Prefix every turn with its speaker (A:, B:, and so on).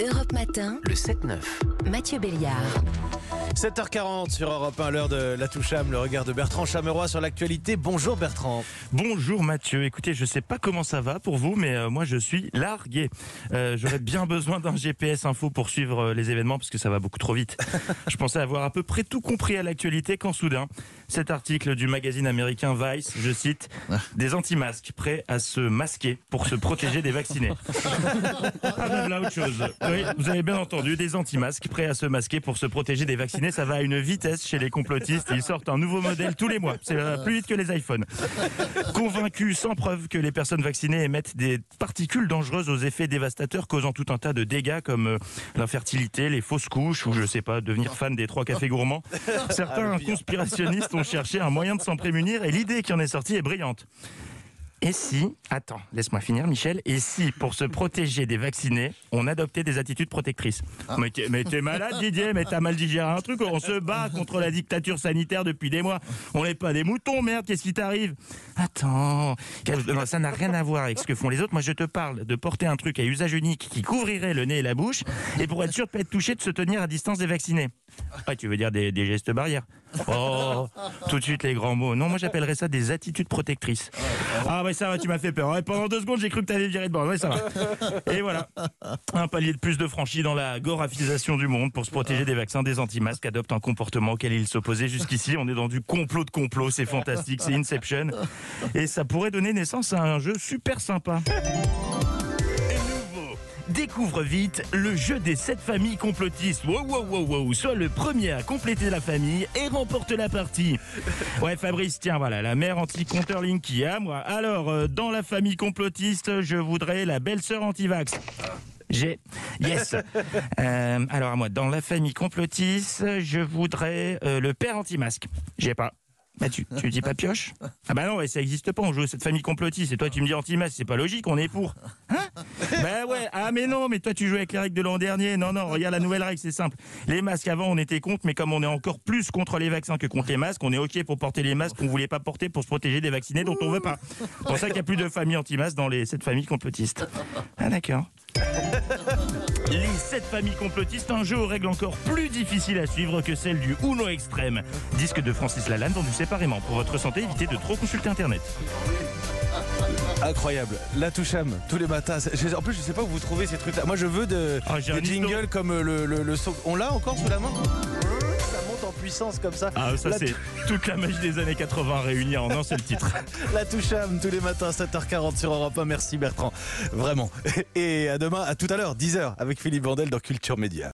A: Europe Matin,
B: Le 7-9.
A: Mathieu Béliard.
C: 7h40 sur Europe 1, l'heure de la Toucham, le regard de Bertrand Chameroy sur l'actualité. Bonjour Bertrand.
D: Bonjour Mathieu, écoutez, je sais pas comment ça va pour vous, mais euh, moi je suis largué. Euh, J'aurais bien besoin d'un GPS info pour suivre euh, les événements parce que ça va beaucoup trop vite. Je pensais avoir à peu près tout compris à l'actualité quand soudain, cet article du magazine américain Vice, je cite, des anti-masques prêts à se masquer pour se protéger des vaccinés. Ah ben là autre chose. Oui, vous avez bien entendu, des anti-masques prêts à se masquer pour se protéger des vaccinés. Ça va à une vitesse chez les complotistes. Ils sortent un nouveau modèle tous les mois. C'est euh, plus vite que les iPhones. Convaincus sans preuve que les personnes vaccinées émettent des particules dangereuses aux effets dévastateurs causant tout un tas de dégâts comme euh, l'infertilité, les fausses couches ou je sais pas, devenir fan des trois cafés gourmands. Certains conspirationnistes ont cherché un moyen de s'en prémunir et l'idée qui en est sortie est brillante. Et si, attends, laisse-moi finir Michel, et si pour se protéger des vaccinés, on adoptait des attitudes protectrices Mais t'es mais t'es malade Didier, mais t'as mal digéré un truc, on se bat contre la dictature sanitaire depuis des mois. On n'est pas des moutons, merde, qu'est-ce qui t'arrive? Attends, ça n'a rien à voir avec ce que font les autres. Moi je te parle de porter un truc à usage unique qui couvrirait le nez et la bouche, et pour être sûr de pas être touché, de se tenir à distance des vaccinés. Ah, tu veux dire des, des gestes barrières Oh, tout de suite les grands mots. Non, moi j'appellerais ça des attitudes protectrices. Ah ouais, ça va, tu m'as fait peur. Ouais, pendant deux secondes, j'ai cru que t'avais viré de bord. Ouais, ça va. Et voilà. Un palier de plus de franchi dans la gorafisation du monde pour se protéger des vaccins, des anti-masques adoptent un comportement auquel ils s'opposaient jusqu'ici. On est dans du complot de complot, c'est fantastique, c'est Inception. Et ça pourrait donner naissance à un jeu super sympa. Découvre vite le jeu des sept familles complotistes. Wow, wow, wow, wow. Sois le premier à compléter la famille et remporte la partie. Ouais, Fabrice, tiens, voilà, la mère anti-compteur Linky, à moi. Alors, euh, dans la famille complotiste, je voudrais la belle-sœur anti-vax. J'ai. Yes. Euh, alors, à moi, dans la famille complotiste, je voudrais euh, le père anti-masque. J'ai pas. Bah tu, tu dis pas pioche Ah bah non, ça existe pas, on joue cette famille complotiste, et toi tu me dis anti-masque, c'est pas logique, on est pour. Hein Bah ouais, ah mais non, mais toi tu jouais avec les règles de l'an dernier, non, non, regarde la nouvelle règle, c'est simple. Les masques avant on était contre, mais comme on est encore plus contre les vaccins que contre les masques, on est ok pour porter les masques qu'on voulait pas porter pour se protéger des vaccinés dont on veut pas. C'est pour ça qu'il y a plus de familles anti-masques dans les, cette famille complotiste. Ah d'accord. Les 7 familles complotistes, un jeu aux règles encore plus difficiles à suivre que celle du Uno Extrême. Disque de Francis Lalanne vendu séparément. Pour votre santé, évitez de trop consulter Internet.
C: Incroyable. La Toucham, tous les matins. Je- En plus, je sais pas où vous trouvez ces trucs-là. Moi, je veux de,
D: Ah,
C: des jingles comme le, le, le son- On l'a encore sous la main? Puissance comme ça.
D: Ah, ça
C: la,
D: c'est toute la magie des années 80 réunie en un seul titre.
C: la Toucham, tous les matins, 7h40 sur Europe 1. Merci Bertrand. Vraiment. Et à demain, à tout à l'heure, 10h, avec Philippe Vandel dans Culture Média.